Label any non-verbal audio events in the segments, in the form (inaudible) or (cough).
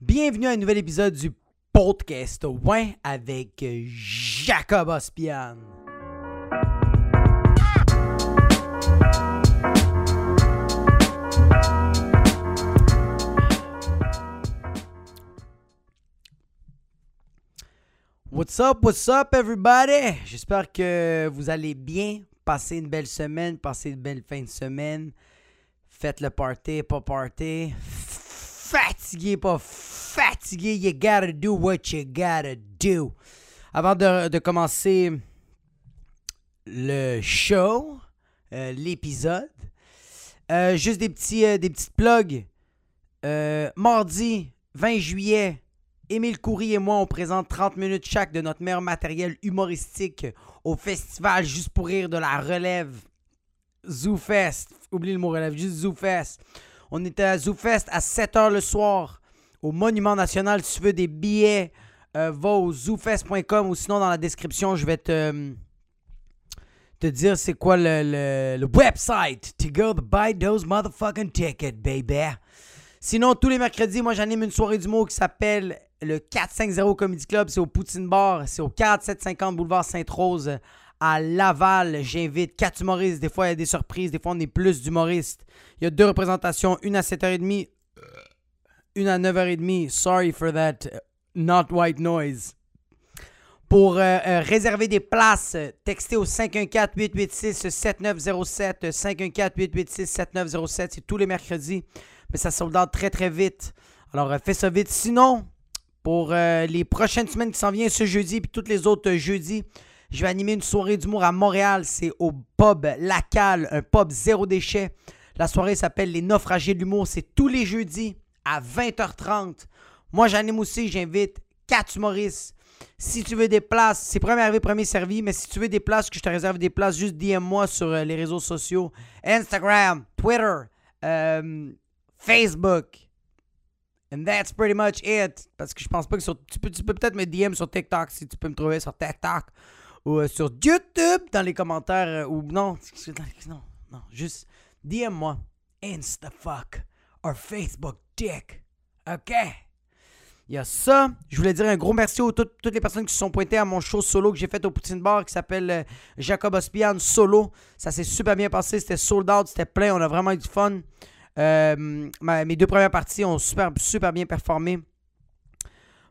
Bienvenue à un nouvel épisode du podcast Ouais avec Jacob Ospian. What's up, what's up everybody? J'espère que vous allez bien, passer une belle semaine, passer une belle fin de semaine. Faites le party, pas party. Fatigué, pas fatigué. You gotta do what you gotta do. Avant de, de commencer le show, euh, l'épisode, euh, juste des petits, euh, des petites plugs. Mardi 20 juillet, Émile Coury et moi, on présente 30 minutes chaque de notre meilleur matériel humoristique au festival Juste pour rire de la relève ZooFest. Oublie le mot relève, juste ZooFest. On est à ZooFest à 7h le soir au Monument National. Si tu veux des billets, euh, va au zoofest.com ou sinon dans la description, je vais te, te dire c'est quoi le, le, website to go buy those motherfucking tickets, baby. Sinon, tous les mercredis, moi j'anime une soirée d'humour qui s'appelle le 450 Comedy Club. C'est au Poutine Bar. C'est au 4750 Boulevard Sainte-Rose à Laval. J'invite quatre humoristes. Des fois, il y a des surprises. Des fois, on est plus d'humoristes. Il y a deux représentations. Une à 7h30. Une à 9h30. Sorry for that uh, not white noise. Pour euh, euh, réserver des places, textez au 514-886-7907. 514-886-7907. C'est tous les mercredis. Mais ça out très très vite. Alors, euh, fais ça vite. Sinon, pour euh, les prochaines semaines qui s'en viennent, ce jeudi puis tous les autres jeudis, je vais animer une soirée d'humour à Montréal. C'est au pub La Cale, un pub zéro déchet. La soirée s'appelle Les Naufragés de l'humour. C'est tous les jeudis à 20h30. Moi, j'anime aussi, j'invite quatre humoristes. Si tu veux des places, c'est premier arrivé, premier servi, mais si tu veux des places, que je te réserve des places, juste DM-moi sur euh, les réseaux sociaux. Instagram, Twitter, euh, Facebook. And that's pretty much it. Parce que je pense pas que sur. Tu peux, tu peux peut-être me DM sur TikTok si tu peux me trouver sur TikTok. Ou euh, sur YouTube dans les commentaires. euh, ou non, non, non. Juste DM-moi. Instafuck. Or Facebook dick. OK? Il y a ça. Je voulais dire un gros merci à toutes, les personnes qui se sont pointées à mon show solo que j'ai fait au Poutine Bar qui s'appelle euh, Jacob Ospian Solo. Ça s'est super bien passé. C'était sold out. C'était plein. On a vraiment eu du fun. Mes deux premières parties ont super, super bien performé.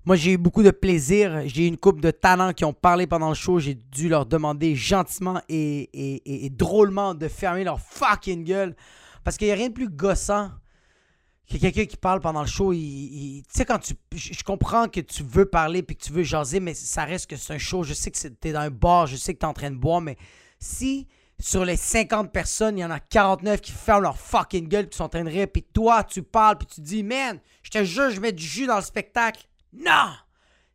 Moi, j'ai eu beaucoup de plaisir. J'ai eu une couple de talents qui ont parlé pendant le show. J'ai dû leur demander gentiment et, et- et- drôlement de fermer leur fucking gueule. Parce qu'il n'y a rien de plus gossant que quelqu'un qui parle pendant le show. il- Tu sais, quand tu. Je comprends que tu veux parler puis que tu veux jaser, mais ça reste que c'est un show. Je sais que c'est- t'es dans un bar, je sais que t'es en train de boire, mais si sur les 50 personnes, il y en a 49 qui ferment leur fucking gueule, qui sont en train de rire, puis toi, tu parles, puis tu dis, man, je te jure, je mets du jus dans le spectacle. Non!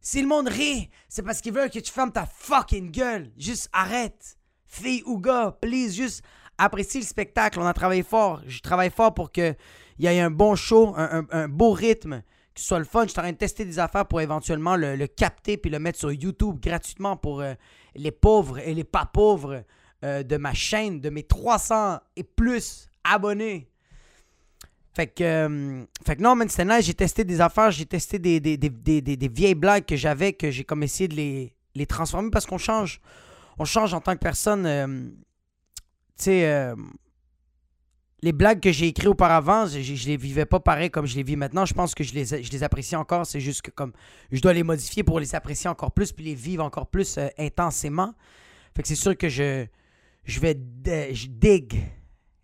Si le monde rit, c'est parce qu'ils veulent que tu fermes ta fucking gueule. Juste arrête. Fille ou gars, please, juste apprécie le spectacle. On a travaillé fort. Je travaille fort pour qu'il y ait un bon show, un, beau rythme, que ce soit le fun. Je suis en train de tester des affaires pour éventuellement le, le capter puis le mettre sur YouTube gratuitement pour euh, les pauvres et les pas pauvres euh, de ma chaîne, de mes 300 et plus abonnés. Fait que, euh, fait que non, man, c'était nice. J'ai testé des affaires, j'ai testé des, des, des, des, vieilles blagues que j'avais, que j'ai comme essayé de les, les transformer parce qu'on change. On change en tant que personne. euh, tu sais, euh, les blagues que j'ai écrites auparavant, je, je, les vivais pas pareil comme je les vis maintenant. Je pense que je les, je les apprécie encore. C'est juste que comme je dois les modifier pour les apprécier encore plus puis les vivre encore plus intensément. Fait que c'est sûr que je, je vais je dig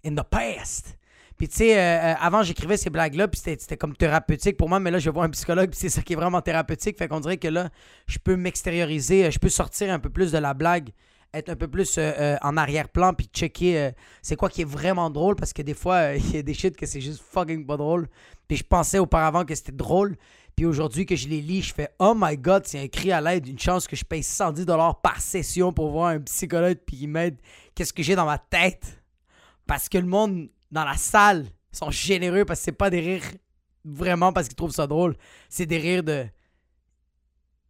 in the past. Puis tu sais, euh, euh, avant j'écrivais ces blagues-là, puis c'était comme thérapeutique pour moi, mais là je voir un psychologue, puis c'est ça qui est vraiment thérapeutique. Fait qu'on dirait que là, je peux m'extérioriser, euh, je peux sortir un peu plus de la blague, être un peu plus en arrière-plan, puis checker c'est quoi qui est vraiment drôle, parce que des fois, (laughs) il y a des shit que c'est juste fucking pas drôle. Puis je pensais auparavant que c'était drôle, puis aujourd'hui que je les lis, je fais Oh my god, c'est cri à l'aide, une chance que je paye 110$ par session pour voir un psychologue, puis il m'aide. Qu'est-ce que j'ai dans ma tête? Parce que le monde dans la salle sont généreux parce que c'est pas des rires vraiment parce qu'ils trouvent ça drôle. C'est des rires de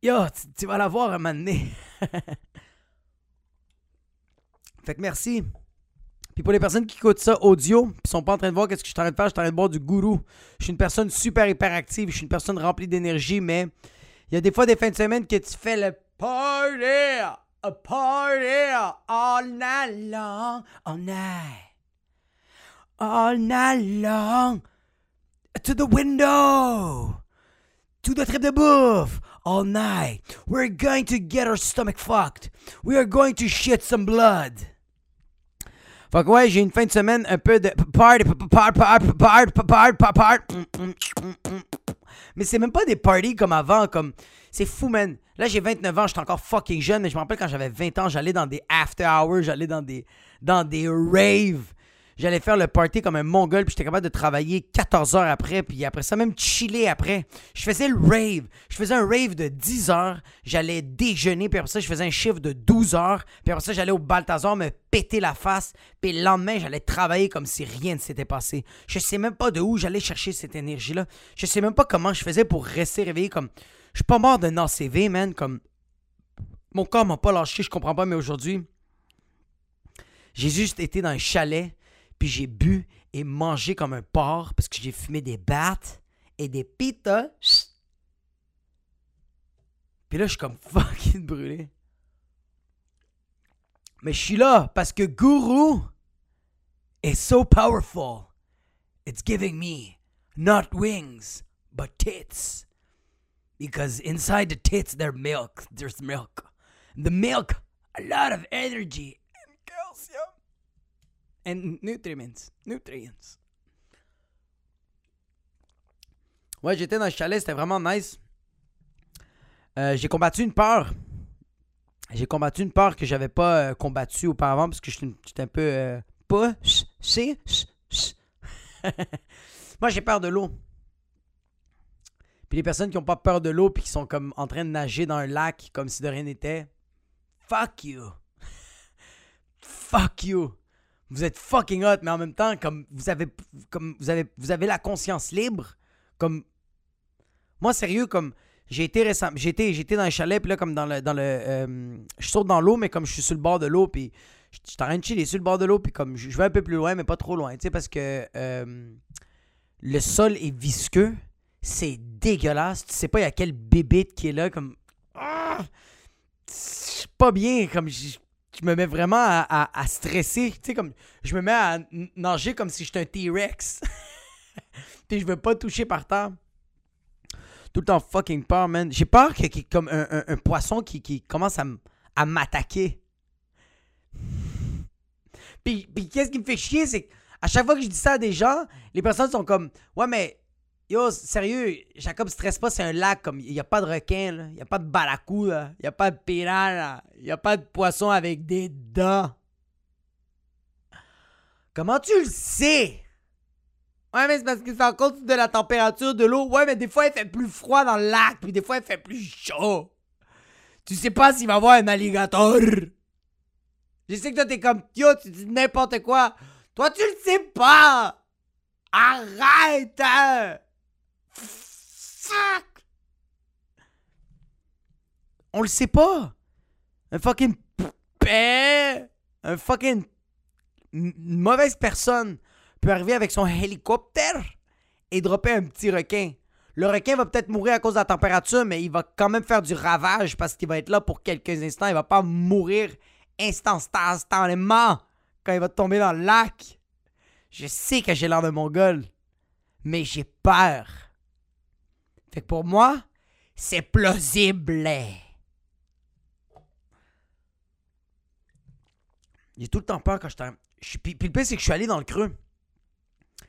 Yo, tu, vas la voir un moment donné. (laughs) fait que merci. Puis pour les personnes qui écoutent ça audio, puis sont pas en train de voir qu'est-ce que je suis en train de faire, je suis en train de boire du gourou. Je suis une personne super hyperactive, je suis une personne remplie d'énergie, mais il y a des fois des fins de semaine que tu fais le party, a party all night long, all night, all night long, to the window, to the trip de bouffe, all night. We're going to get our stomach fucked. We are going to shit some blood. Fait que ouais, j'ai une fin de semaine un peu de party, party, party. Mais c'est même pas des parties comme avant, comme c'est fou, man. Là, j'ai 29 ans, j'étais encore fucking jeune, mais je me rappelle quand j'avais 20 ans, j'allais dans des after hours, j'allais dans des dans des raves. J'allais faire le party comme un mongol, puis j'étais capable de travailler 14 heures après, puis après ça, même chiller après. Je faisais le rave. Je faisais un rave de 10 heures, j'allais déjeuner, puis après ça, je faisais un chiffre de 12 heures, puis après ça, j'allais au Balthazar me péter la face, puis le lendemain, j'allais travailler comme si rien ne s'était passé. Je sais même pas de où j'allais chercher cette énergie-là. Je sais même pas comment je faisais pour rester réveillé comme... Je suis pas mort d'un ACV, man, comme... Mon corps m'a pas lâché, je comprends pas, mais aujourd'hui... J'ai juste été dans un chalet puis j'ai bu et mangé comme un porc parce que j'ai fumé des battes et des pitas. Puis là, je suis comme (laughs) fucking brûlé. Mais je suis là parce que Guru is so powerful. It's giving me not wings, but tits. Because inside the tits, there's milk. There's milk. The milk, a lot of energy and nutrients. Nutrients. Ouais, j'étais dans le chalet, c'était vraiment nice. Euh, j'ai combattu une peur. J'ai combattu une peur que j'avais pas euh, combattu auparavant parce que j'étais un peu euh, pas (laughs) Moi, j'ai peur de l'eau. Puis les personnes qui ont pas peur de l'eau puis qui sont comme en train de nager dans un lac comme si de rien n'était, fuck you. (laughs) fuck you vous êtes fucking hot, mais en même temps, comme vous avez, comme vous avez, vous avez la conscience libre, comme moi sérieux, comme j'ai été récemment, j'étais, j'étais dans un chalet, puis là comme dans le, dans le, euh, je saute dans l'eau, mais comme je suis sur le bord de l'eau, puis je suis en train de chiller sur le bord de l'eau, puis comme je, vais un peu plus loin, mais pas trop loin, tu sais, parce que euh, le sol est visqueux, c'est dégueulasse, tu sais pas il y a quel bébé qui est là, comme, ah, pas bien, comme je me mets vraiment à, stresser. Tu sais, comme je me mets à nager comme si j'étais un T-Rex. (laughs) Puis je veux pas toucher par terre. Tout le temps fucking peur, man. J'ai peur y ait comme un, poisson qui, commence à, m'attaquer. Puis, puis qu'est-ce qui me fait chier, c'est qu'à chaque fois que je dis ça à des gens, les personnes sont comme Ouais, mais Yo, sérieux, Jacob stresse pas, c'est un lac comme il y a pas de requin il y a pas de baracou il y a pas de piranha, il y a pas de poisson avec des dents. Comment tu le sais? Ouais, mais c'est parce que en compte de la température de l'eau. Ouais, mais des fois il fait plus froid dans le lac, puis des fois il fait plus chaud. Tu sais pas s'il va y avoir un alligator. Je sais que toi t'es comme yo, tu dis n'importe quoi. Toi tu le sais pas. Arrête! Hein? On le sait pas. Un fucking père, un fucking mauvaise personne peut arriver avec son hélicoptère et dropper un petit requin. Le requin va peut-être mourir à cause de la température, mais il va quand même faire du ravage parce qu'il va être là pour quelques instants. Il va pas mourir instantanément quand il va tomber dans le lac. Je sais que j'ai l'air de mongol, mais j'ai peur. Fait que pour moi, c'est plausible. J'ai tout le temps peur quand je Puis, puis le pire, c'est que je suis allé dans le creux.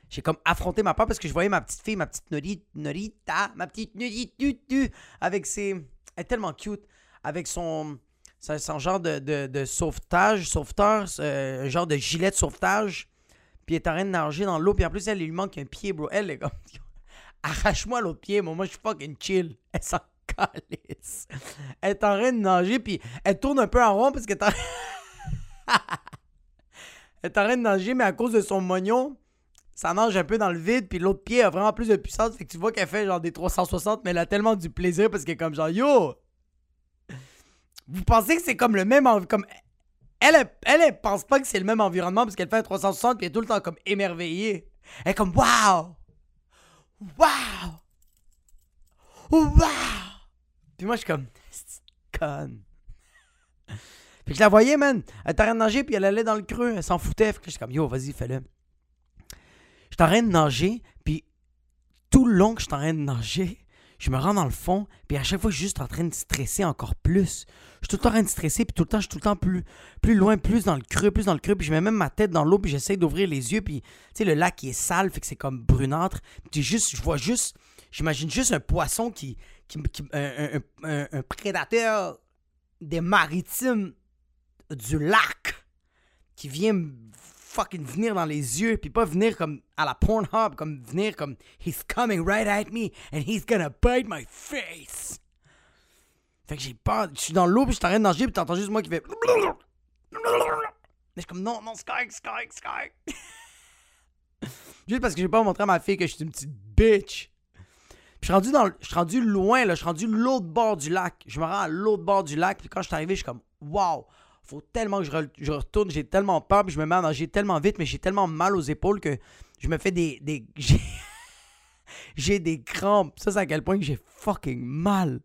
J'ai comme affronté ma peur parce que je voyais ma petite fille, ma petite Norita, ma petite Norita, avec ses. Elle est tellement cute. Avec son. Son genre de, de, sauvetage, sauveteur, euh, un genre de gilet de sauvetage. Puis elle est en train de nager dans l'eau. Puis en plus, elle, lui manque un pied, bro. Elle est comme (laughs) arrache-moi l'autre pied, moi, je suis fucking chill. (laughs) Elle s'en calisse. Elle est en train de nager, puis elle tourne un peu en rond parce qu'elle est en... elle est en train de nager, mais à cause de son mognon, ça nage un peu dans le vide, puis l'autre pied a vraiment plus de puissance. Fait que tu vois qu'elle fait genre des 360, mais elle a tellement du plaisir parce qu'elle est comme genre, yo! Vous pensez que c'est comme le même. Comme... elle, elle, elle, pense pas que c'est le même environnement parce qu'elle fait un 360 puis elle est tout le temps comme émerveillée. Elle est comme Wow! Wow! Wow! Puis moi, je suis comme conne. Puis je la voyais, man. Elle était en train de nager, puis elle allait dans le creux. Elle s'en foutait. Fait que j'étais comme, yo, vas-y, fais-le. J'étais en train de nager, puis tout le long que je suis en train de nager, je me rends dans le fond, puis à chaque fois, je suis juste en train de stresser encore plus. Je suis tout le temps en train de stresser, puis tout le temps, je suis tout le temps plus, plus loin, plus dans le creux, plus dans le creux, puis je mets même ma tête dans l'eau, puis j'essaie d'ouvrir les yeux, puis tu sais, le lac qui est sale, fait que c'est comme brunâtre. Puis juste, je vois juste, j'imagine juste un poisson qui, qui, un, un prédateur des maritimes du lac qui vient fucking venir dans les yeux, puis pas venir comme à la Pornhub, comme venir comme He's coming right at me and he's gonna bite my face. Fait que j'ai peur. Je suis dans l'eau, puis je train de nager, puis t'entends juste moi qui fait. Mais je suis comme non, non, Sky, Sky, Sky. (laughs) juste parce que j'ai pas montré à ma fille que je suis une petite bitch. je suis rendu, dans, je suis rendu loin, là. Je suis rendu l'autre bord du lac. Je me rends à l'autre bord du lac, puis quand je suis arrivé, je suis comme wow faut tellement que je, retourne, j'ai tellement peur, puis je me mets à nager tellement vite, mais j'ai tellement mal aux épaules que je me fais des. des (laughs) j'ai des crampes. Ça, c'est à quel point que j'ai fucking mal.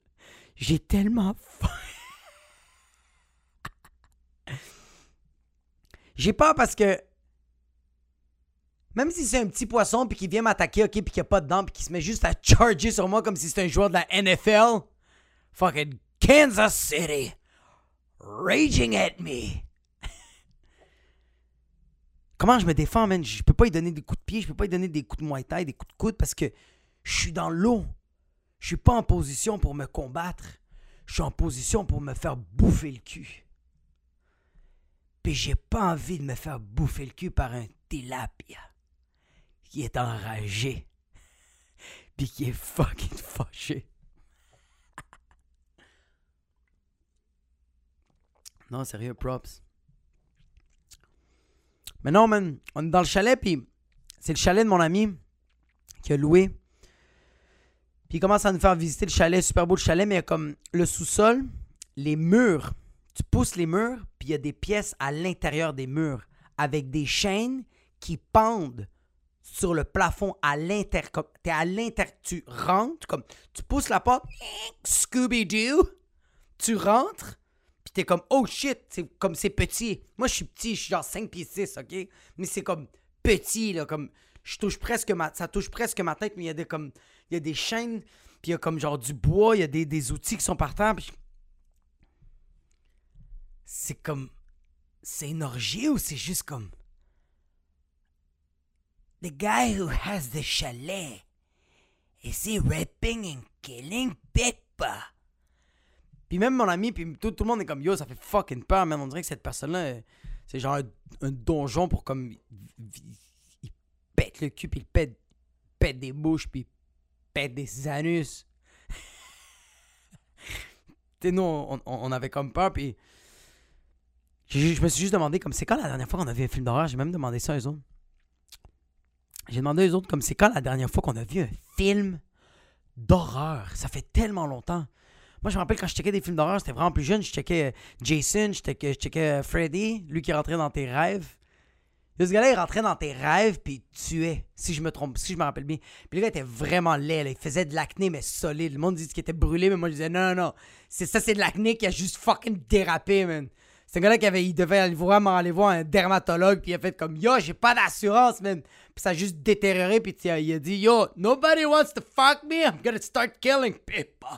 J'ai tellement (laughs) J'ai peur parce que. Même si c'est un petit poisson puis qu'il vient m'attaquer, ok, puis qu'il n'y a pas de dents, puis qu'il se met juste à charger sur moi comme si c'était un joueur de la NFL. Fucking Kansas City raging at me. Comment je me défends, man? Je peux pas lui donner des coups de pied, je peux pas lui donner des coups de thai, des coups de coude parce que je suis dans l'eau. Je suis pas en position pour me combattre. Je suis en position pour me faire bouffer le cul. Puis j'ai pas envie de me faire bouffer le cul par un tilapia qui est enragé. Puis qui est fucking fâché. Non, sérieux, props. Mais non, man, on est dans le chalet, puis c'est le chalet de mon ami qui a loué. Puis il commence à nous faire visiter le chalet, super beau le chalet, mais il y a comme le sous-sol, les murs. Tu pousses les murs, puis il y a des pièces à l'intérieur des murs avec des chaînes qui pendent sur le plafond à l'intérieur. T'es à. Tu rentres, comme tu pousses la porte, Scooby-Doo, tu rentres, t'es comme, oh shit, c'est comme c'est petit. Moi, je suis petit, je suis genre 5 pieds 6, ok? Mais c'est comme petit, là, comme, je touche presque ma, ça touche presque ma tête, mais il y a des, comme, il y a des chaînes, puis il y a comme genre du bois, il y a des, des outils qui sont par terre, puis c'est comme, c'est une orgie ou c'est juste comme, the guy who has the chalet, is he raping and killing people? Puis même mon ami, puis tout, le monde est comme yo, ça fait fucking peur, mais on dirait que cette personne-là, c'est genre un, donjon pour comme. Il, pète le cul, puis il pète, pète des bouches, puis il pète des anus. (laughs) tu nous, on, avait comme peur, puis. Je, me suis juste demandé, comme c'est quand la dernière fois qu'on a vu un film d'horreur? J'ai même demandé ça à eux autres. J'ai demandé aux autres, comme c'est quand la dernière fois qu'on a vu un film d'horreur? Ça fait tellement longtemps. Moi, je me rappelle quand je checkais des films d'horreur, c'était vraiment plus jeune. Je checkais euh, Jason, je checkais, je checkais euh, Freddy, lui qui rentrait dans tes rêves. ce gars-là, il rentrait dans tes rêves puis il tuait, si je me trompe, si je me rappelle bien. Puis le gars était vraiment laid, il faisait de l'acné, mais solide. Le monde dit qu'il était brûlé, mais moi je disais non, non, non. C'est ça, c'est de l'acné qui a juste fucking dérapé, man. C'est un gars-là qui avait, il devait vraiment aller voir un dermatologue, puis il a fait comme Yo, j'ai pas d'assurance, man. Puis ça a juste détérioré, puis il a dit Yo, nobody wants to fuck me, I'm gonna start killing people.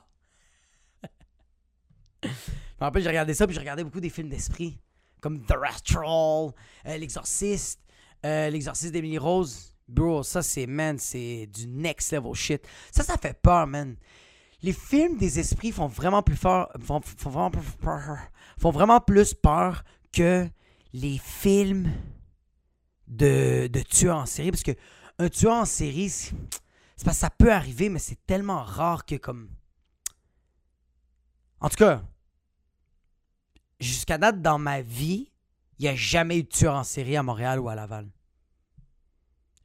Me rappelle, j'ai regardé ça, puis j'ai regardé beaucoup des films d'esprit, comme The Rastral, euh, L'Exorciste, euh, L'Exorciste d'Emily Rose. Bro, ça, c'est, man, c'est du next level shit. Ça, ça fait peur, man. Les films des esprits font vraiment plus fort, font, vraiment, plus peur, font vraiment plus peur que les films de, de tueurs en série. Parce que un tueur en série, c'est parce que ça peut arriver, mais c'est tellement rare que comme. En tout cas, jusqu'à date, dans ma vie, il n'y a jamais eu de tueur en série à Montréal ou à Laval.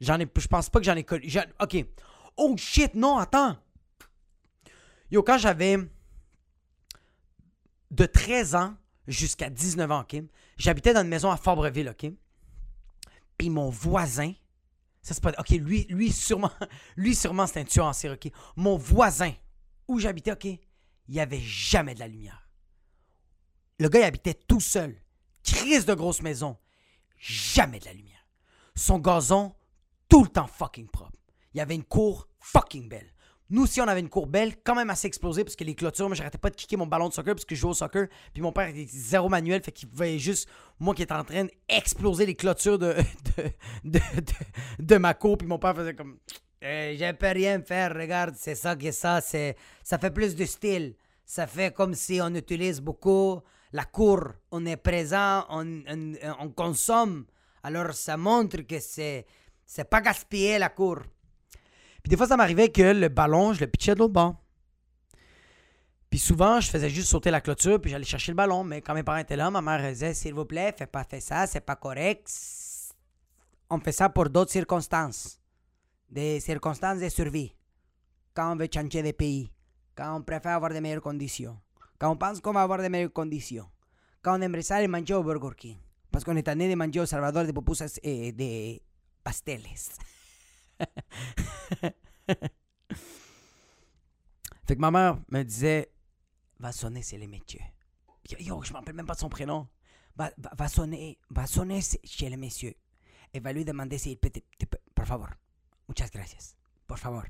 J'en ai, je pense pas que j'en ai connu. Ok. Oh shit, non, attends. Yo, quand j'avais de 13 ans jusqu'à 19 ans, OK? J'habitais dans une maison à Fabreville, OK? Puis mon voisin, ça c'est pas... OK, lui, lui sûrement, (laughs) lui sûrement c'est un tueur en série, OK? Mon voisin, où j'habitais, OK? Il n'y avait jamais de la lumière. Le gars, il habitait tout seul. Crise de grosse maison. Jamais de la lumière. Son gazon, tout le temps fucking propre. Il y avait une cour fucking belle. Nous aussi, on avait une cour belle, quand même assez explosée, parce que les clôtures, moi, j'arrêtais pas de kicker mon ballon de soccer, parce que je jouais au soccer. Puis mon père était zéro manuel, fait qu'il voyait juste moi qui étais en train d'exploser les clôtures de, (laughs) de, de, ma cour. Puis mon père faisait comme eh, Je peux rien faire, regarde, c'est ça que ça, c'est ça fait plus de style. Ça fait comme si on utilise beaucoup la cour, on est présent, on, on consomme. Alors ça montre que c'est c'est pas gaspiller la cour. Puis des fois, ça m'arrivait que le ballon, je le pitchais de l'autre bord. Puis souvent, je faisais juste sauter la clôture, puis j'allais chercher le ballon. Mais quand mes parents étaient là, ma mère disait S'il vous plaît, fais pas faire ça, c'est pas correct. On fait ça pour d'autres circonstances. Des circonstances de survie. Quand on veut changer de pays. Quand on préfère avoir de meilleures conditions. On pense qu'on va avoir de aller manger au Burger King. Est tanné de Salvador de pupusas et de pasteles. (laughs) fait que ma me disait Va sonner, c'est les messieurs. Yo, je me rappelle même pas son prénom. Va, va, sonner, va sonner chez les messieurs. Et va lui demander s'il peut, Por favor. Muchas gracias. Por favor.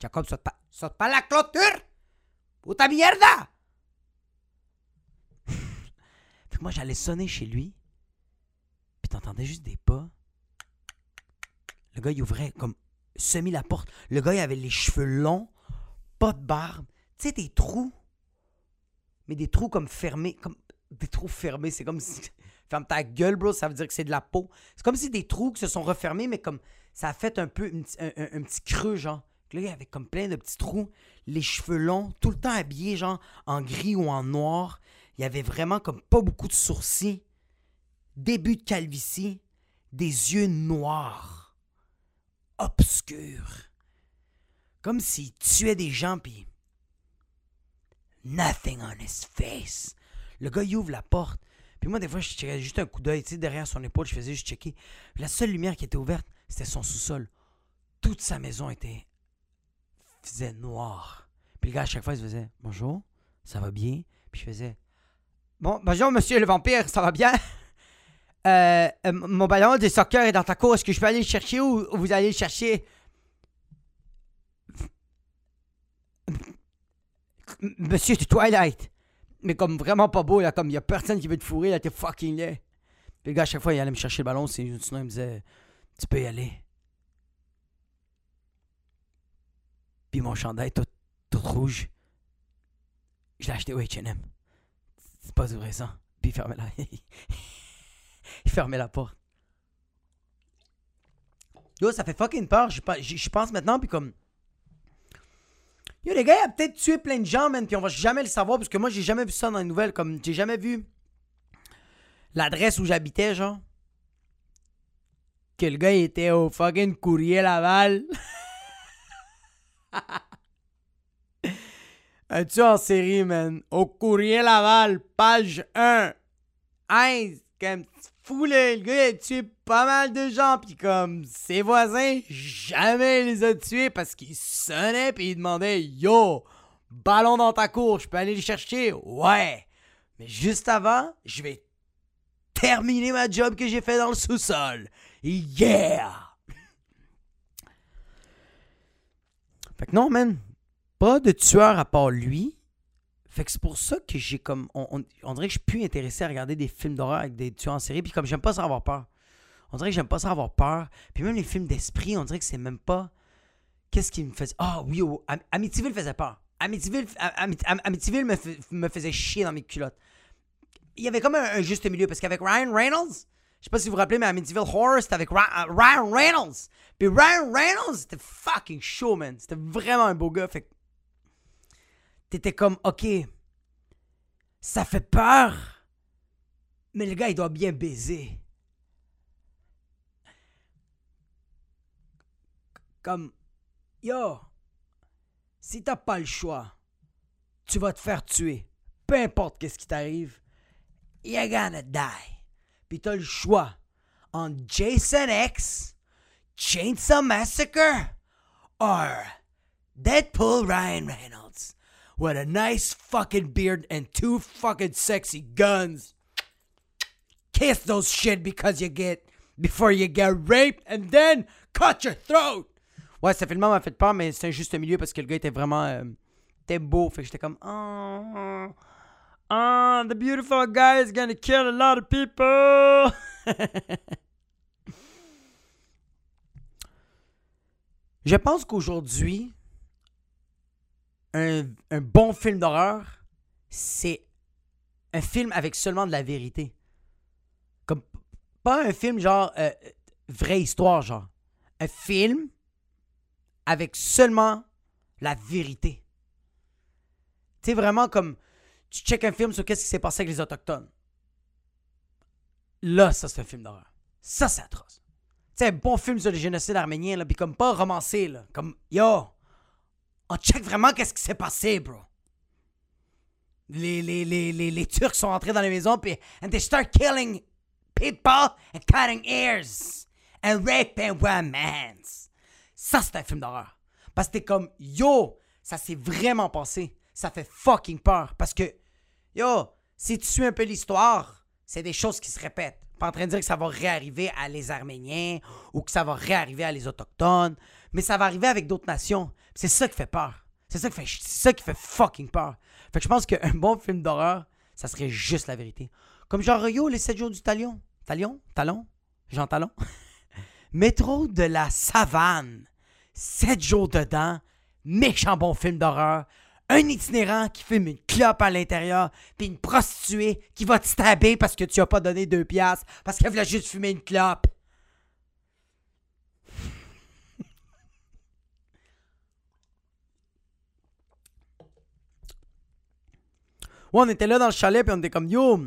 Jacob, saute pas, saute pas la clôture! Puta mierda! Moi, j'allais sonner chez lui. Puis t'entendais juste des pas. Le gars, il ouvrait comme semi la porte. Le gars, il avait les cheveux longs, pas de barbe. Tu sais, des trous. Mais des trous comme fermés. Comme des trous fermés. C'est comme si. (laughs) Ferme ta gueule, bro. Ça veut dire que c'est de la peau. C'est comme si des trous qui se sont refermés, mais comme. Ça a fait un peu. Un, petit creux, genre. Là, il avait comme plein de petits trous. Les cheveux longs. Tout le temps habillé, genre, en gris ou en noir. Il y avait vraiment comme pas beaucoup de sourcils. Début de calvitie. Des yeux noirs obscur. Comme s'il tuait des gens, puis. Nothing on his face. Le gars, il ouvre la porte. Puis moi, des fois, je checkais juste un coup d'œil, tu sais, derrière son épaule, je faisais juste checker. la seule lumière qui était ouverte, c'était son sous-sol. Toute sa maison était. faisait noir. Puis le gars, à chaque fois, il se faisait Bonjour, ça va bien. Puis je faisais Bon, bonjour, monsieur le vampire, ça va bien? (laughs) Euh, euh, mon ballon de soccer est dans ta cour. Est-ce que je peux aller le chercher ou vous allez le chercher? Monsieur du Twilight. Mais comme vraiment pas beau, là, comme y a personne qui veut te fourrer, là, t'es fucking laid. Puis le gars, à chaque fois, il allait me chercher le ballon, sinon il me disait, tu peux y aller. Puis mon chandail tout, tout rouge, je l'ai acheté au H&M. C'est pas vrai ça. Puis il fermait la... (laughs) il fermait la porte. Yo, ça fait fucking peur. Je, pense maintenant, puis comme. Yo, les gars, il a peut-être tué plein de gens, man, puis on va jamais le savoir, parce que moi, j'ai jamais vu ça dans les nouvelles. Comme, j'ai jamais vu l'adresse où j'habitais, genre. Que le gars, il était au fucking courrier Laval. (laughs) Un tueur en série, man? Au courrier Laval, page 1. 1 comme fou, Le gars, il a tué pas mal de gens. Puis comme ses voisins, jamais les a tués parce qu'il sonnait puis il demandait Yo, ballon dans ta cour, je peux aller le chercher Ouais. Mais juste avant, je vais terminer ma job que j'ai fait dans le sous-sol. Yeah! (laughs) fait que non, man. Pas de tueur à part lui. Fait que c'est pour ça que j'ai comme. On, dirait que je suis plus intéressé à regarder des films d'horreur avec des tueurs en série. Puis comme j'aime pas ça avoir peur. On dirait que j'aime pas ça avoir peur. Puis même les films d'esprit, on dirait que c'est même pas. Qu'est-ce qui me faisait. Ah oui, oh, Amityville faisait peur. Amityville, Amityville me, me, faisait chier dans mes culottes. Il y avait comme un, juste milieu parce qu'avec Ryan Reynolds, je sais pas si vous vous rappelez, mais Amityville Horror, c'était avec Ryan Reynolds. Puis Ryan Reynolds, c'était fucking show, man. C'était vraiment un beau gars. Fait t'étais comme, ok, ça fait peur, mais le gars, il doit bien baiser. Comme, yo, si t'as pas le choix, tu vas te faire tuer. Peu importe qu'est-ce qui t'arrive, you're gonna die. Puis t'as le choix entre Jason X, Chainsaw Massacre, or Deadpool Ryan Reynolds with a nice fucking beard and two fucking sexy guns. Kiss those shit because you get before you get raped and then cut your throat. Ouais, ce film m'a fait peur, mais c'est un milieu parce que le gars était vraiment. Euh, était beau. Fait que j'étais comme. Oh, oh, the beautiful guy is gonna kill a lot of people. (laughs) Je pense qu'aujourd'hui, un, un, bon film d'horreur, c'est un film avec seulement de la vérité. Comme pas un film genre euh, vraie histoire, genre. Un film avec seulement la vérité. Tu sais, vraiment comme tu check un film sur qu'est-ce qui s'est passé avec les Autochtones. Là, ça, c'est un film d'horreur. Ça, c'est atroce. Tu sais, un bon film sur le génocide arménien, là, puis comme pas romancé, là. Comme, yo, on check vraiment qu'est-ce qui s'est passé, bro. Les, les, les, les, les Turcs sont entrés dans la maison, puis and they start killing people and cutting ears and raping women. Ça, c'est un film d'horreur. Parce que t'es comme, yo, ça s'est vraiment passé. Ça fait fucking peur. Parce que, yo, si tu suis un peu l'histoire, c'est des choses qui se répètent. Pas en train de dire que ça va réarriver à les Arméniens ou que ça va réarriver à les Autochtones, mais ça va arriver avec d'autres nations. C'est ça qui fait peur. C'est ça qui fait, fucking peur. Fait que je pense qu'un bon film d'horreur, ça serait juste la vérité. Comme genre, yo, les 7 jours du talion. Talion? Talon? Jean Talon? (laughs) Métro de la savane. 7 jours dedans. Méchant bon film d'horreur un itinérant qui fume une clope à l'intérieur, puis une prostituée qui va te stabber parce que tu as pas donné deux piastres, parce qu'elle voulait juste fumer une clope. On était là dans le chalet, puis on était comme yo.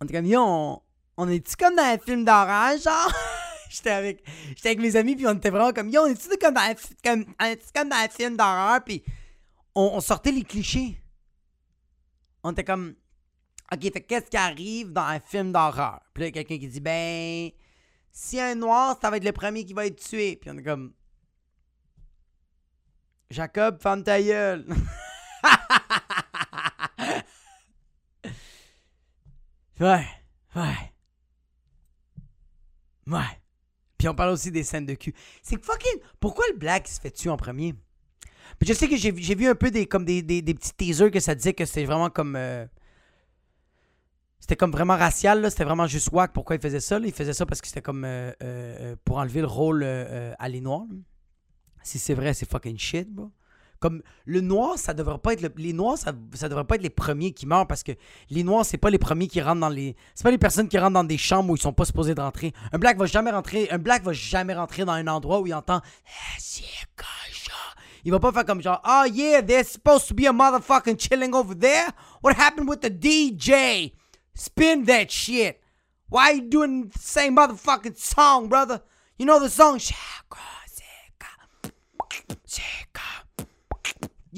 On était comme yo, on, on est-tu comme dans un film d'horreur, genre? (laughs) j'étais avec, j'étais avec mes amis, puis on était vraiment comme, yo, on est comme dans, comme, comme dans un film d'horreur, puis on, sortait les clichés. On était comme, ok, fait qu'est-ce qui arrive dans un film d'horreur? Puis là, quelqu'un qui dit, ben, si un noir, ça va être le premier qui va être tué. Puis on est comme, Jacob, femme ta gueule. (laughs) ouais, ouais. Ouais. Puis on parle aussi des scènes de cul. C'est fucking. Pourquoi le black se fait tuer en premier? je sais que j'ai vu un peu des, comme des, petits teasers que ça disait que c'était vraiment comme. Euh, c'était comme vraiment racial, c'était vraiment juste wack. Pourquoi il faisait ça? Il faisait ça parce que c'était comme euh, euh, pour enlever le rôle à les noirs. Si c'est vrai, c'est fucking shit, bro. Comme le noir, ça devrait pas être les noirs, ça, devrait pas être les premiers qui meurent parce que les noirs, c'est pas les premiers qui rentrent dans les c'est pas les personnes qui rentrent dans des chambres où ils sont pas supposés de rentrer. Un black va jamais rentrer, un black va jamais rentrer dans un endroit où il entend il va pas faire comme genre Oh yeah, there's supposed to be a motherfucking chilling over there? What happened with the DJ? Spin that shit. Why you doing the same motherfucking song, brother? You know the song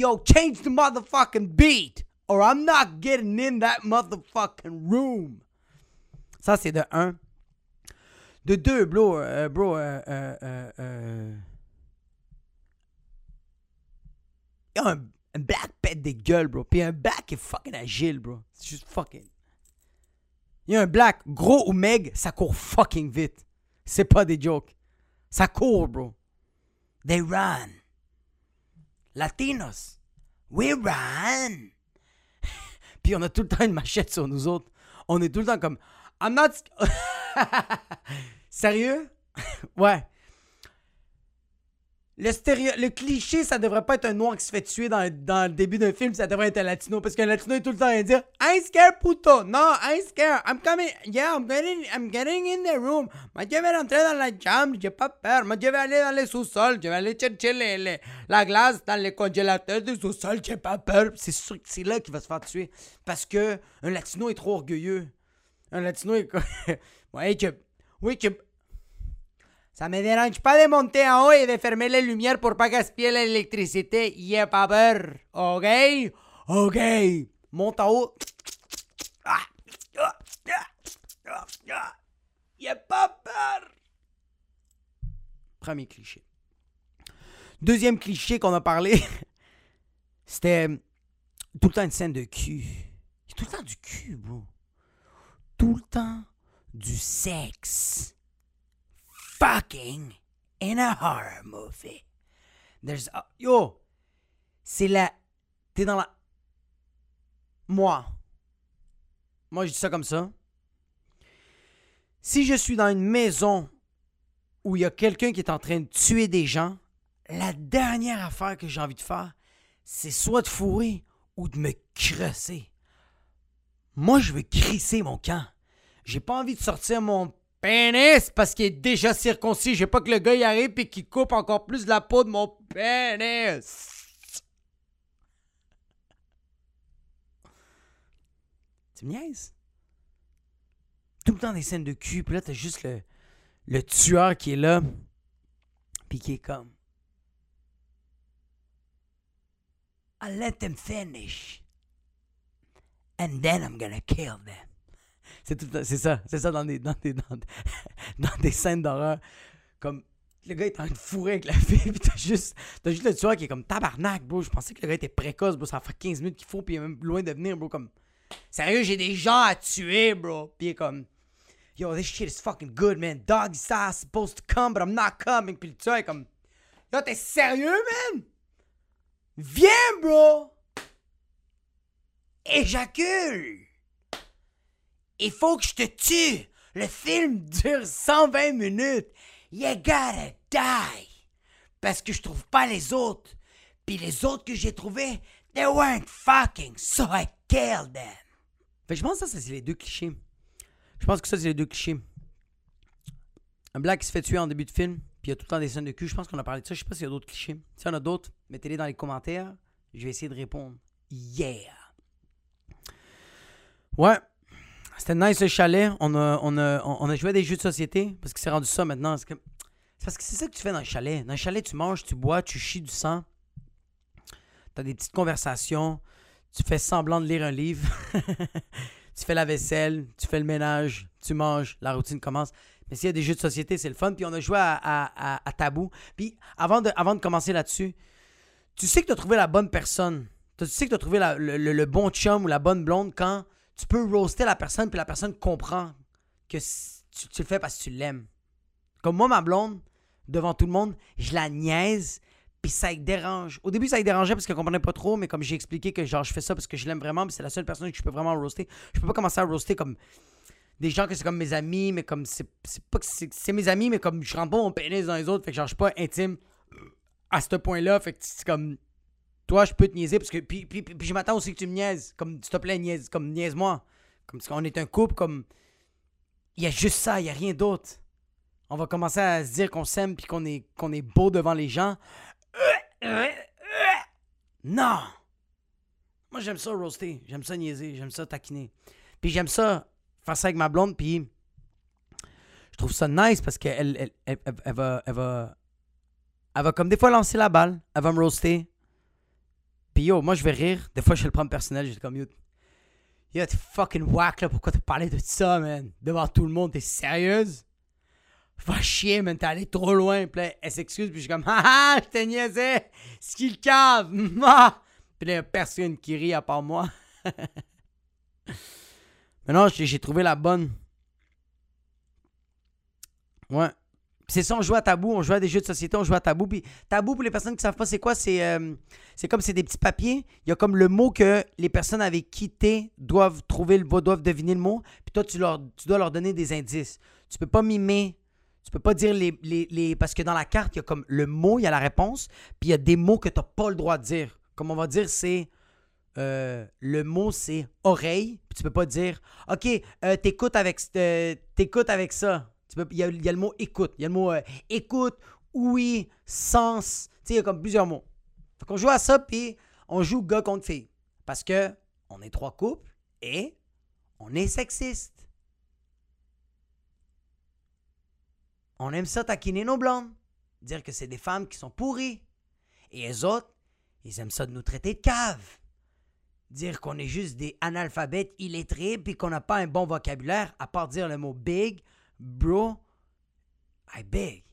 Yo, change the motherfucking beat, or I'm not getting in that motherfucking room. Ça, c'est de un. De deux, bro, euh, bro, euh, euh, euh, euh y un, un, black pète des gueules, bro. Puis un black est fucking agile, bro. C'est juste fucking. Il y a un black, gros ou meg, ça court fucking vite. C'est pas des jokes. Ça court, bro. They run. Latinos, we run. (laughs) Puis on a tout le temps une machette sur nous autres. On est tout le temps comme I'm not. (laughs) Sérieux? (laughs) ouais. Le, cliché, ça devrait pas être un noir qui se fait tuer dans, dans le début d'un film, ça devrait être un latino. Parce qu'un latino est tout le temps à dire I'm scared, puto. Non, I'm scared. I'm coming. Yeah, I'm getting, I'm getting in the room. Moi, je vais rentrer dans la chambre, j'ai pas peur. Moi, je vais aller dans les sous-sols, je vais aller chercher les, la glace dans les congélateurs du sous-sol, j'ai pas peur. C'est sûr que c'est là qu'il va se faire tuer. Parce que un latino est trop orgueilleux. Un latino est. (laughs) ouais, que. Oui, que Ça me dérange pas de monter en haut et de fermer les lumières pour pas gaspiller l'électricité. Y'a pas peur. OK? OK. Monte en haut. Ah! Il a pas peur. Premier cliché. Deuxième cliché qu'on a parlé, (laughs) c'était tout le temps une scène de cul. Tout le temps du cul, bro. Tout le temps du sexe. Fucking in a horror movie. There's yo, c'est la t'es dans la moi. Moi je dis ça comme ça. Si je suis dans une maison où il y a quelqu'un qui est en train de tuer des gens, la dernière affaire que j'ai envie de faire, c'est soit de fourrer ou de me crosser. Moi, je veux crisser mon camp. J'ai pas envie de sortir mon pénis parce qu'il est déjà circoncis. J'ai pas que le gars y arrive et qu'il coupe encore plus la peau de mon pénis. Tu me? Tout le temps des scènes de cul, puis là, t'as juste le, le tueur qui est là, puis qui est comme. I'll let them finish. And then I'm gonna kill them. C'est tout c'est ça, c'est ça dans des, dans des, (laughs) dans, des- scènes d'horreur. Comme le gars est en train de fourrer avec la fille, (laughs) puis t'as juste, t'as juste le tueur qui est comme tabarnak, bro. Je pensais que le gars était précoce, bro. Ça fait 15 minutes qu'il faut, puis il est même loin de venir, bro. Comme, sérieux, j'ai des gens à tuer, bro. Puis il est comme, yo, this shit is fucking good, man. Dog style supposed to come, but I'm not coming. Puis le tueur est comme, yo, t'es sérieux, man? Viens, bro! Éjacule! Il faut que je te tue! Le film dure 120 minutes! You gotta die! Parce que je trouve pas les autres. Puis les autres que j'ai trouvés, they weren't fucking, so I killed them. Fait que je pense que ça, c'est les deux clichés. Je pense que ça, c'est les deux clichés. Un black qui se fait tuer en début de film, puis il y a tout le temps des scènes de cul. Je pense qu'on a parlé de ça. Je sais pas s'il y a d'autres clichés. S'il y en a d'autres, mettez-les dans les commentaires. Je vais essayer de répondre. Yeah! Ouais. C'était nice le chalet. On a, joué à des jeux de société parce que c'est rendu ça maintenant. C'est parce que c'est ça que tu fais dans le chalet. Dans le chalet, tu manges, tu bois, tu chies du sang. T'as des petites conversations. Tu fais semblant de lire un livre. (laughs) tu fais la vaisselle, tu fais le ménage, tu manges, la routine commence. Mais s'il y a des jeux de société, c'est le fun. Puis on a joué à, à- Tabou. Puis avant de, commencer là-dessus, tu sais que tu as trouvé la bonne personne. Tu sais que tu as trouvé le bon chum ou la bonne blonde quand tu peux roaster la personne puis la personne comprend que tu, le fais parce que tu l'aimes. Comme moi, ma blonde, devant tout le monde, je la niaise puis ça dérange. Au début, ça le dérangeait parce qu'elle comprenait pas trop, mais comme j'ai expliqué que genre je fais ça parce que je l'aime vraiment, c'est la seule personne que je peux vraiment roaster. Je peux pas commencer à roaster comme des gens que c'est comme mes amis, mais comme c'est pas que c'est c'est mes amis, mais comme je rentre pas mon pénis dans les autres, fait que genre je suis pas intime à ce point-là, fait que c'est comme toi je peux te niaiser parce que puis, puis, puis, je m'attends aussi que tu me niaises, comme s'il te plaît niaise, comme niaise-moi, comme on est un couple, comme il y a juste ça, il y a rien d'autre. On va commencer à se dire qu'on s'aime puis qu'on est qu'on est beau devant les gens. Non. Moi j'aime ça roaster, j'aime ça niaiser, j'aime ça taquiner. Puis j'aime ça faire ça avec ma blonde puis je trouve ça nice parce qu'elle elle, elle, elle- elle va elle va elle va comme des fois lancer la balle, elle va me roaster. Yo, moi je vais rire, des fois je vais le prendre personnel, je comme yo Yo, t'es fucking whack là, pourquoi t'as parlé de ça, man? Devant tout le monde, t'es sérieuse? Va chier, man, t'es allé trop loin. Puis là, elle s'excuse, puis je suis comme, (laughs) ah, ah, je t'ai niaisé, ce qu'il cave! (laughs) Puis là, y a personne qui rit à part moi. (laughs) Mais non, j'ai trouvé la bonne. Ouais. C'est ça, on jouait à tabou, on jouait à des jeux de société, on jouait à tabou. Puis tabou, pour les personnes qui savent pas c'est quoi, c'est euh, c'est comme c'est des petits papiers. Il y a comme le mot que les personnes avec qui t'es doivent trouver le mot, doivent deviner le mot. Puis toi, tu, dois leur donner des indices. Tu peux pas mimer. Tu peux pas dire les, Parce que dans la carte, il y a comme le mot, il y a la réponse. Puis il y a des mots que tu pas le droit de dire. Comme on va dire, c'est. euh, le mot, c'est oreille. Puis tu peux pas dire OK, euh, t'écoutes avec, t'écoutes avec ça. Il y, a, le mot écoute. Il y a le mot euh, écoute, oui, sens. Il y a comme plusieurs mots. Fait qu'on joue à ça, puis on joue gars contre fille. Parce que on est trois couples et on est sexiste. On aime ça taquiner nos blondes. Dire que c'est des femmes qui sont pourries. Et les autres, ils aiment ça de nous traiter de caves. dire qu'on est juste des analphabètes illettrés puis qu'on n'a pas un bon vocabulaire, à part dire le mot big, bro, I beg.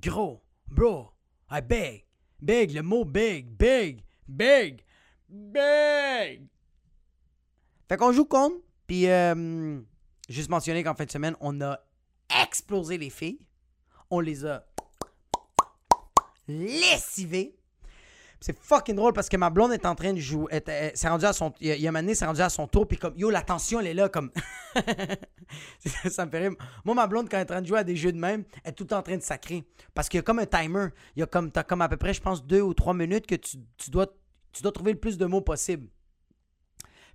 Gros, bro, I beg. Big, le mot big, big, big, big. Fait qu'on joue contre, puis euh, juste mentionner qu'en fin de semaine, on a explosé les filles. On les a lessivées. C'est fucking drôle parce que ma blonde est en train de jouer. Rendu à son. Il y a un c'est rendu à son tour. Puis comme, yo, la tension, elle est là. Comme. (laughs) ça me fait rire. Moi, ma blonde, quand elle est en train de jouer à des jeux de même, elle est tout en train de sacrer. Parce qu'il y a comme un timer. Il y a comme. T'as comme à peu près, je pense, deux ou trois minutes que tu, tu, dois, tu dois trouver le plus de mots possible.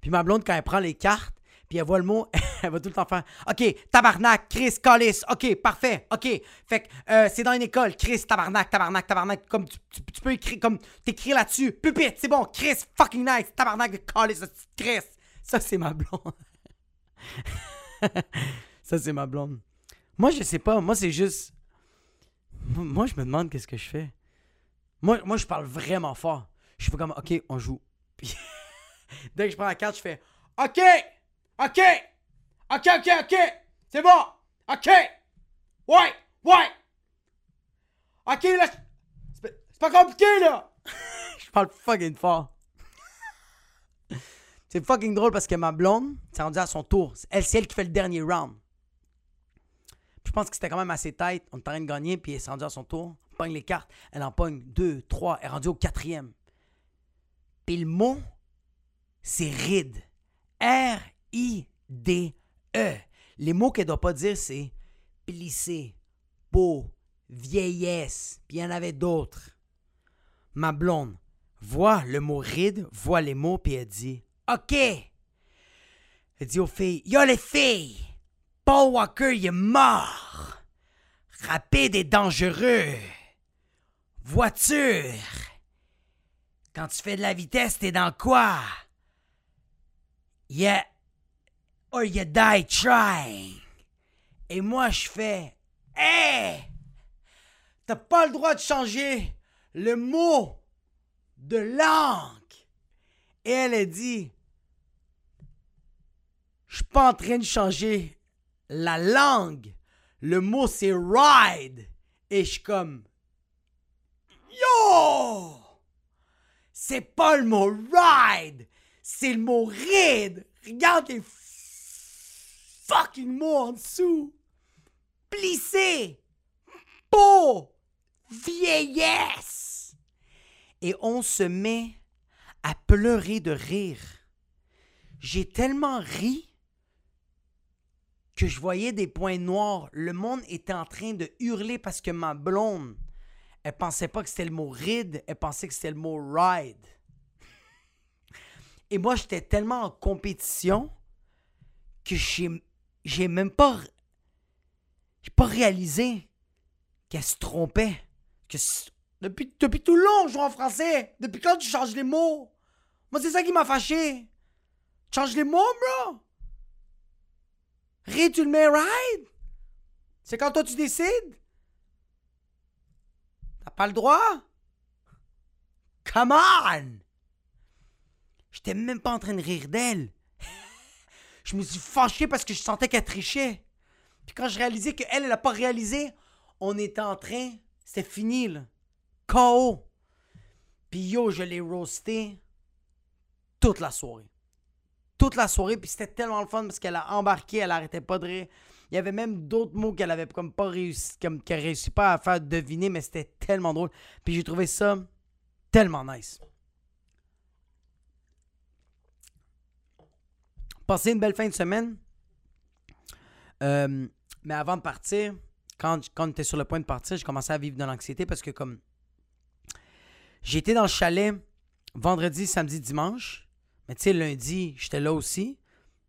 Puis ma blonde, quand elle prend les cartes, puis elle voit le mot, (laughs) elle va tout le temps faire OK, tabarnak, Chris, Collis, OK, parfait, OK. Fait que euh, c'est dans une école, Chris, tabarnak, tabarnak, tabarnak. Comme tu, peux écrire, comme t'écris là-dessus, pupitre, c'est bon, Chris, fucking nice, tabarnak, Collis, Chris. Ça, c'est ma blonde. (laughs) ça, c'est ma blonde. Moi, je sais pas, moi, c'est juste. Moi, je me demande qu'est-ce que je fais. Moi, moi, je parle vraiment fort. Je fais comme OK, on joue. (laughs) Dès que je prends la carte, je fais OK! OK! OK, OK, OK! C'est bon! OK! Ouais! Ouais! OK, là, c'est pas compliqué, là! (laughs) je parle fucking fort. (laughs) c'est fucking drôle parce que ma blonde, c'est rendu à son tour. Elle, c'est elle qui fait le dernier round. je pense que c'était quand même assez tight. On est en train de gagner, puis elle s'est rendue à son tour. Elle pogne les cartes. Elle en pogne deux, trois. Elle est rendue au quatrième. Puis le mot, c'est ride. R I-D-E. Les mots qu'elle ne doit pas dire, c'est plisser, beau, vieillesse, puis il y en avait d'autres. Ma blonde voit le mot ride, voit les mots, puis elle dit OK. Elle dit aux filles Yo les filles, Paul Walker, il est mort. Rapide et dangereux. Voiture. Quand tu fais de la vitesse, t'es dans quoi? Yeah, or you die trying. Et moi, je fais Hé! T'as pas le droit de changer le mot de langue. Et elle a dit Je suis pas en train de changer la langue. Le mot c'est ride. Et je suis comme Yo! C'est pas le mot ride, c'est le mot ride. Regarde les fucking mot en dessous. Plissé. Beau. Vieillesse. Et on se met à pleurer de rire. J'ai tellement ri que je voyais des points noirs. Le monde était en train de hurler parce que ma blonde, elle pensait pas que c'était le mot ride, elle pensait que c'était le mot ride. Et moi, j'étais tellement en compétition que j'ai j'ai même pas. J'ai pas réalisé qu'elle se trompait. Que depuis, depuis tout le long, je joue en français. Depuis quand tu changes les mots? Moi, c'est ça qui m'a fâché. Tu changes les mots, bro? Ré, tu le mets ride? C'est quand toi tu décides? T'as pas le droit? Come on! J'étais même pas en train de rire d'elle. Je me suis fâché parce que je sentais qu'elle trichait. Puis quand je réalisais qu'elle, elle n'a pas réalisé, on était en train, c'était fini, là. KO. Puis yo, je l'ai roasté toute la soirée. Toute la soirée, puis c'était tellement le fun parce qu'elle a embarqué, elle arrêtait pas de rire. Il y avait même d'autres mots qu'elle avait comme pas réussi, comme qu'elle réussit pas à faire deviner, mais c'était tellement drôle. Puis j'ai trouvé ça tellement nice. Passé une belle fin de semaine. Euh, mais avant de partir, quand, quand on était sur le point de partir, j'ai commencé à vivre de l'anxiété parce que comme j'étais dans le chalet vendredi, samedi, dimanche. Mais tu sais, lundi, j'étais là aussi.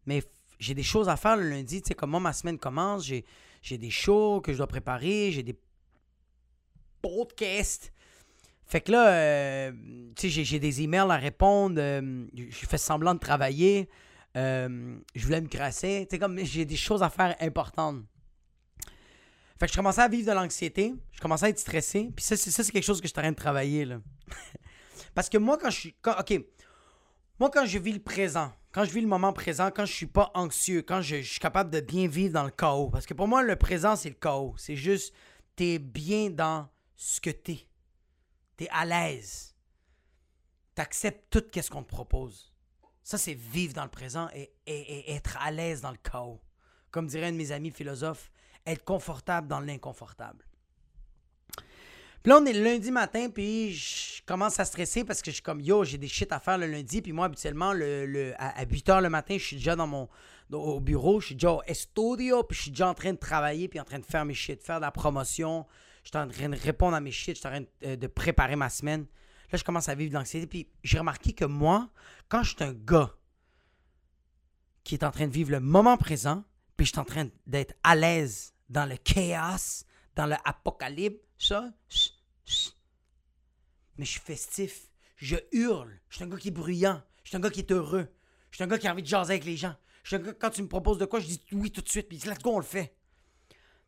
Mais j'ai des choses à faire le lundi. Tu sais, comme moi, ma semaine commence, j'ai, j'ai des shows que je dois préparer, j'ai des podcasts. Fait que là, euh, tu sais, j'ai, des emails à répondre. Euh, je fais semblant de travailler. Euh, je voulais me crasser. Tu comme j'ai des choses à faire importantes. Fait que je commençais à vivre de l'anxiété. Je commençais à être stressé. Puis ça, c'est, ça, c'est quelque chose que je suis en train de travailler. Là. (laughs) Parce que moi, quand je suis. OK. Moi, quand je vis le présent, quand je vis le moment présent, quand je suis pas anxieux, quand je, je suis capable de bien vivre dans le chaos. Parce que pour moi, le présent, c'est le chaos. C'est juste, t'es bien dans ce que t'es. T'es à l'aise. T'acceptes tout ce qu'on te propose. Ça, c'est vivre dans le présent et, être à l'aise dans le chaos. Comme dirait un de mes amis philosophes, être confortable dans l'inconfortable. Puis là, on est le lundi matin, puis je commence à stresser parce que je suis comme, yo, j'ai des shit à faire le lundi. Puis moi, habituellement, le, à, à 8 h le matin, je suis déjà dans mon, au bureau, je suis déjà au studio, puis je suis déjà en train de travailler, puis en train de faire mes shit, faire de la promotion. Je suis en train de répondre à mes shit, je suis en train de, euh, de préparer ma semaine. Là, je commence à vivre de l'anxiété. Puis j'ai remarqué que moi, quand je suis un gars qui est en train de vivre le moment présent, puis je suis en train d'être à l'aise dans le chaos, dans l'apocalypse, ça, chut, chut. mais je suis festif, je hurle, je suis un gars qui est bruyant, je suis un gars qui est heureux, je suis un gars qui a envie de jaser avec les gens. Je suis un gars, quand tu me proposes de quoi, je dis oui tout de suite, puis let's go, on le fait.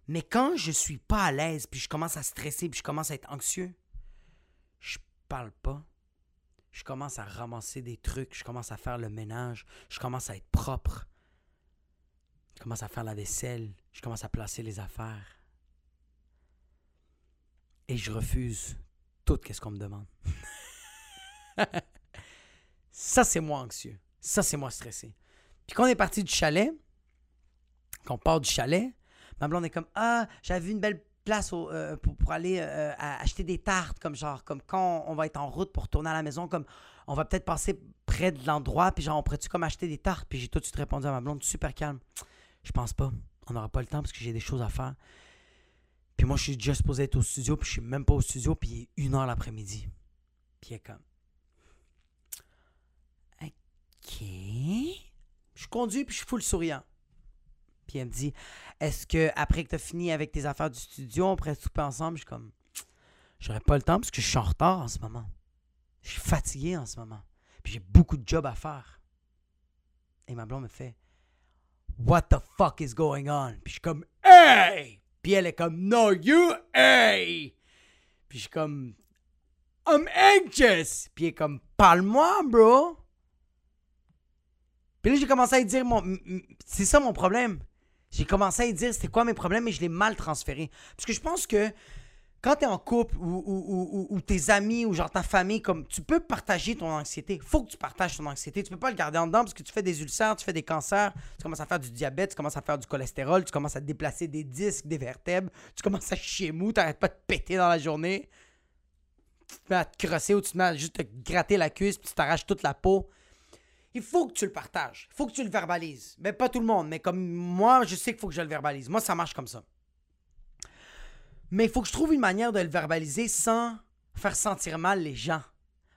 Mais quand je suis pas à l'aise, puis je commence à stresser, puis je commence à être anxieux, je parle pas. Je commence à ramasser des trucs, je commence à faire le ménage, je commence à être propre. Je commence à faire la vaisselle, je commence à placer les affaires. Et je refuse tout ce qu'on me demande. (laughs) ça, c'est moi anxieux. Ça, c'est moi stressé. Puis quand on est parti du chalet, quand on part du chalet, ma blonde est comme Ah, j'avais vu une belle place euh, pour, aller euh, acheter des tartes, comme genre, comme quand on va être en route pour retourner à la maison, comme on va peut-être passer près de l'endroit, puis genre, on pourrait-tu comme acheter des tartes? Puis j'ai tout de suite répondu à ma blonde, super calme. Je pense pas. On n'aura pas le temps parce que j'ai des choses à faire. Puis moi, je suis déjà supposé être au studio, puis je suis même pas au studio, puis il est une heure l'après-midi. Puis il est comme. OK. Je conduis, puis je suis full souriant. Puis elle me dit Est-ce que après que tu as fini avec tes affaires du studio, on pourrait souper ensemble? Je suis comme J'aurais pas le temps parce que je suis en retard en ce moment. Je suis fatigué en ce moment. Puis j'ai beaucoup de jobs à faire. Et ma blonde me fait What the fuck is going on? Puis je suis comme Hey! Puis elle est comme No, you hey! Puis je suis comme I'm anxious! Puis elle est comme Parle-moi, bro! Puis là, j'ai commencé à lui dire mon. C'est ça mon problème. J'ai commencé à dire c'était quoi mes problèmes et je l'ai mal transféré. Parce que je pense que quand t'es en couple ou, tes amis ou genre ta famille, comme tu peux partager ton anxiété. Faut que tu partages ton anxiété. Tu peux pas le garder en dedans parce que tu fais des ulcères, tu fais des cancers, tu commences à faire du diabète, tu commences à faire du cholestérol, tu commences à déplacer des disques, des vertèbres, tu commences à chier mou, t'arrêtes pas de péter dans la journée. Tu te mets à te crosser ou tu te mets à juste te gratter la cuisse puis tu t'arraches toute la peau. Il faut que tu le partages. Il faut que tu le verbalises. Mais pas tout le monde, mais comme moi, je sais qu'il faut que je le verbalise. Moi, ça marche comme ça. Mais il faut que je trouve une manière de le verbaliser sans faire sentir mal les gens.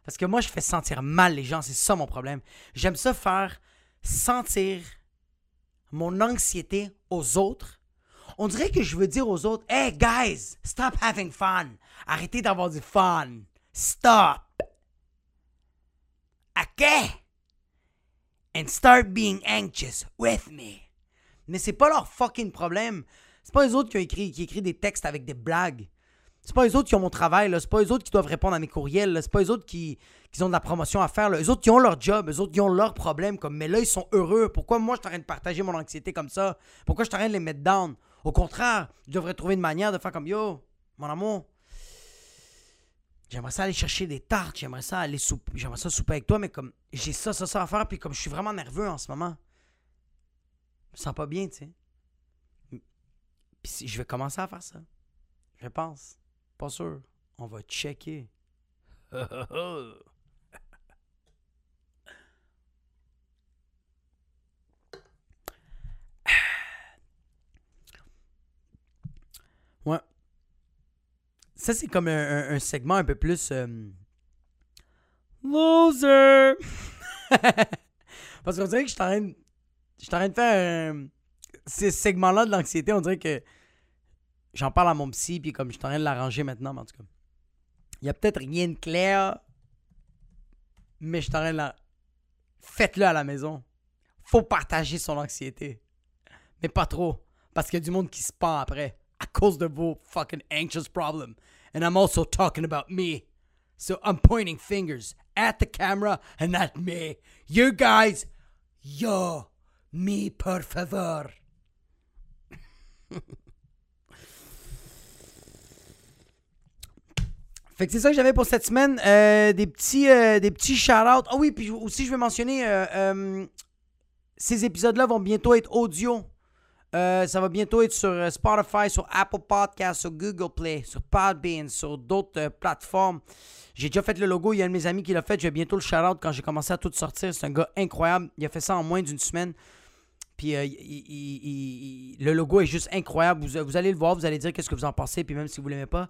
Parce que moi, je fais sentir mal les gens. C'est ça mon problème. J'aime ça faire sentir mon anxiété aux autres. On dirait que je veux dire aux autres Hey guys, stop having fun. Arrêtez d'avoir du fun. Stop. OK? And start being anxious with me. Mais c'est pas leur fucking problème. C'est pas les autres qui ont écrit, qui écrit des textes avec des blagues. C'est pas les autres qui ont mon travail, là. C'est pas les autres qui doivent répondre à mes courriels. C'est pas les autres qui, qui ont de la promotion à faire, là. Les autres qui ont leur job, les autres qui ont leurs problèmes, comme, mais là, ils sont heureux. Pourquoi moi, je suis en train de partager mon anxiété comme ça? Pourquoi je suis en train de les mettre down? Au contraire, je devrais trouver une manière de faire comme, yo, mon amour, j'aimerais ça aller chercher des tartes, j'aimerais ça aller souper, j'aimerais ça souper avec toi, mais comme, j'ai ça, ça, ça à faire, puis comme je suis vraiment nerveux en ce moment, je me sens pas bien, tu sais. Puis je vais commencer à faire ça. Je pense. Pas sûr. On va checker. (laughs) ouais. Ça, c'est comme un, un- un segment un peu plus. euh, Loser! (laughs) Parce qu'on dirait que je suis en train de. Je suis en de faire un. Ces segments-là de l'anxiété, on dirait que j'en parle à mon psy, puis comme je suis en train de l'arranger maintenant, mais en tout cas. Il y a peut-être rien de clair, mais je suis en train de. Faites-le à la maison. Faut partager son anxiété. Mais pas trop. Parce qu'il y a du monde qui se pend après. À cause de vos fucking anxious problems. And I'm also talking about me. So I'm pointing fingers at the camera and at me. You guys, yo, me por favor. (laughs) Fait que c'est ça que j'avais pour cette semaine. Euh, des petits, euh, petits shout-outs. Ah oui, puis aussi, je vais mentionner, euh, ces épisodes-là vont bientôt être audio. Euh, ça va bientôt être sur euh, Spotify, sur Apple Podcasts, sur Google Play, sur Podbean, sur d'autres euh, plateformes. J'ai déjà fait le logo, il y a un de mes amis qui l'a fait. Je vais bientôt le shout-out quand j'ai commencé à tout sortir. C'est un gars incroyable. Il a fait ça en moins d'une semaine. Puis le logo est juste incroyable. Vous, allez le voir, vous allez dire qu'est-ce que vous en pensez. Puis même si vous l'aimez pas,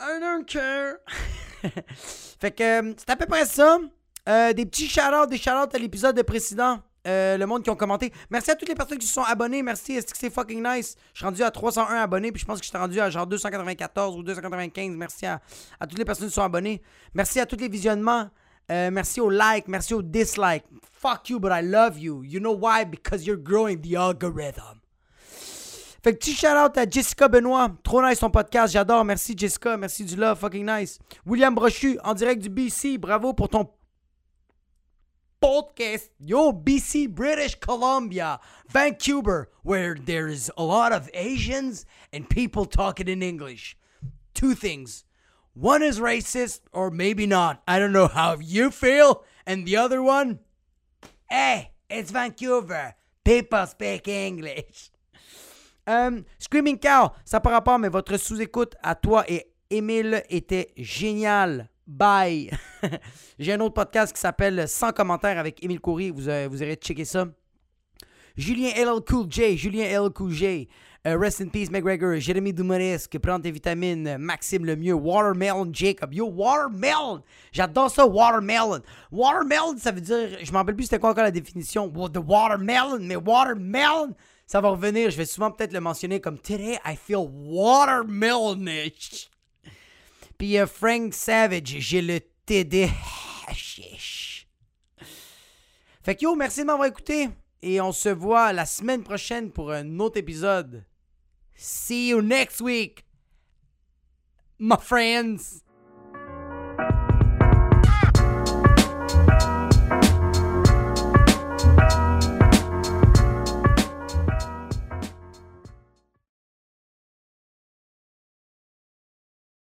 I don't care. (laughs) fait que c'est à peu près ça. Des petits shout-outs, des shout-outs à l'épisode précédent. Euh, le monde qui ont commenté. Merci à toutes les personnes qui se sont abonnées. Merci, est-ce que c'est fucking nice? Je suis rendu à 301 abonnés, puis je pense que je suis rendu à genre 294 ou 295. Merci à, toutes les personnes qui sont abonnées. Merci à tous les visionnements. Euh, merci aux likes, merci aux dislikes. Fuck you, but I love you. You know why? Because you're growing the algorithm. Fait que petit shout out à Jessica Benoît. Trop nice ton podcast, j'adore. Merci Jessica, merci du love, fucking nice. William Brochu, en direct du BC, bravo pour ton podcast. Yo, BC, British Columbia, Vancouver, where there's a lot of Asians and people talking in English. Two things. One is racist, or maybe not. I don't know how you feel. And the other one, hey, it's Vancouver. People speak English. Euh, (laughs) Screaming Cow, ça par rapport, mais votre sous-écoute à toi et Émile était génial. Bye. (laughs) J'ai un autre podcast qui s'appelle Sans commentaires avec Émile Coury. Vous, euh, vous irez checker ça. Julien LL Cool J, Julien LL Cool J, euh, Rest in Peace McGregor, Jérémy Dumoresque, Prends tes vitamines, Maxime Lemieux, Watermelon Jacob. Yo, Watermelon! J'adore ça, Watermelon. Watermelon, ça veut dire, je m'en rappelle plus c'était quoi encore la définition. The Watermelon, mais Watermelon, ça va revenir. Je vais souvent peut-être le mentionner comme Today I feel watermelonish. Puis Frank Savage, j'ai le TD. Fait que yo, merci de m'avoir écouté. Et on se voit la semaine prochaine pour un autre épisode. See you next week, my friends.